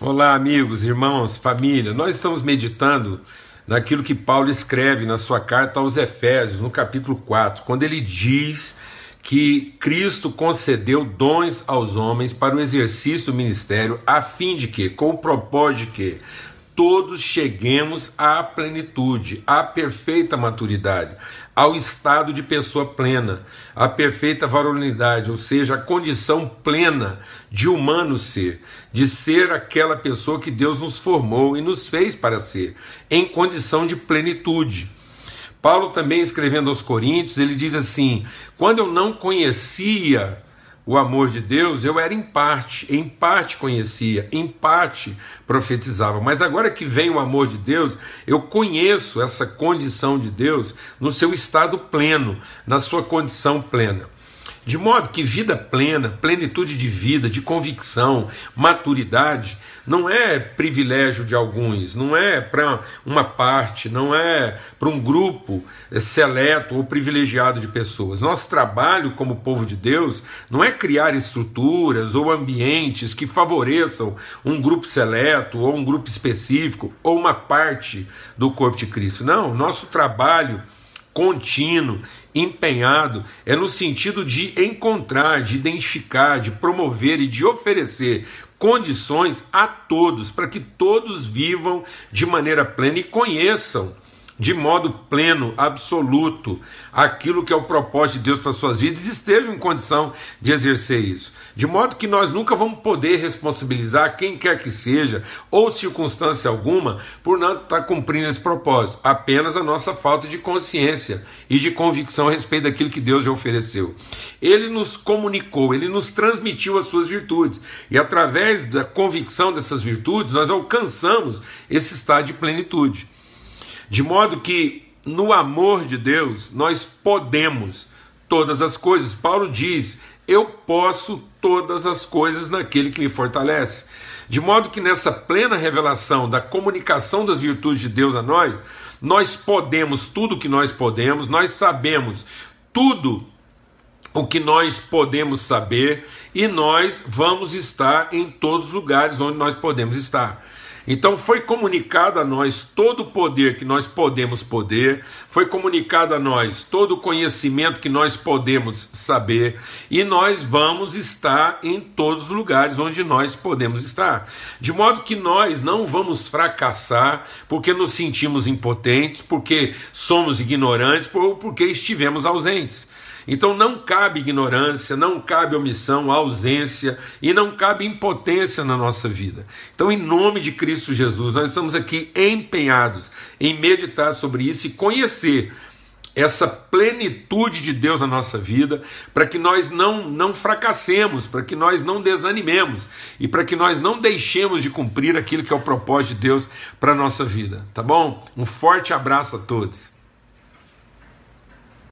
Olá, amigos, irmãos, família. Nós estamos meditando naquilo que Paulo escreve na sua carta aos Efésios, no capítulo 4, quando ele diz que Cristo concedeu dons aos homens para o exercício do ministério, a fim de que, com o propósito de que todos cheguemos à plenitude, à perfeita maturidade, ao estado de pessoa plena, à perfeita varonilidade, ou seja, a condição plena de humano ser, de ser aquela pessoa que Deus nos formou e nos fez para ser, em condição de plenitude. Paulo também escrevendo aos Coríntios, ele diz assim: quando eu não conhecia o amor de Deus, eu era em parte, em parte conhecia, em parte profetizava. Mas agora que vem o amor de Deus, eu conheço essa condição de Deus no seu estado pleno, na sua condição plena. De modo que vida plena, plenitude de vida, de convicção, maturidade, não é privilégio de alguns, não é para uma parte, não é para um grupo seleto ou privilegiado de pessoas. Nosso trabalho como povo de Deus não é criar estruturas ou ambientes que favoreçam um grupo seleto ou um grupo específico ou uma parte do corpo de Cristo. Não, nosso trabalho contínuo, empenhado, é no sentido de encontrar, de identificar, de promover e de oferecer condições a todos, para que todos vivam de maneira plena e conheçam de modo pleno, absoluto, aquilo que é o propósito de Deus para suas vidas estejam em condição de exercer isso. De modo que nós nunca vamos poder responsabilizar quem quer que seja, ou circunstância alguma, por não estar cumprindo esse propósito. Apenas a nossa falta de consciência e de convicção a respeito daquilo que Deus já ofereceu. Ele nos comunicou, ele nos transmitiu as suas virtudes. E através da convicção dessas virtudes, nós alcançamos esse estado de plenitude. De modo que no amor de Deus nós podemos todas as coisas. Paulo diz: Eu posso todas as coisas naquele que me fortalece. De modo que nessa plena revelação da comunicação das virtudes de Deus a nós, nós podemos tudo o que nós podemos, nós sabemos tudo o que nós podemos saber e nós vamos estar em todos os lugares onde nós podemos estar. Então foi comunicado a nós todo o poder que nós podemos poder, foi comunicado a nós todo o conhecimento que nós podemos saber, e nós vamos estar em todos os lugares onde nós podemos estar. De modo que nós não vamos fracassar porque nos sentimos impotentes, porque somos ignorantes ou porque estivemos ausentes. Então não cabe ignorância, não cabe omissão, ausência e não cabe impotência na nossa vida. Então, em nome de Cristo Jesus, nós estamos aqui empenhados em meditar sobre isso e conhecer essa plenitude de Deus na nossa vida, para que nós não, não fracassemos, para que nós não desanimemos e para que nós não deixemos de cumprir aquilo que é o propósito de Deus para a nossa vida, tá bom? Um forte abraço a todos.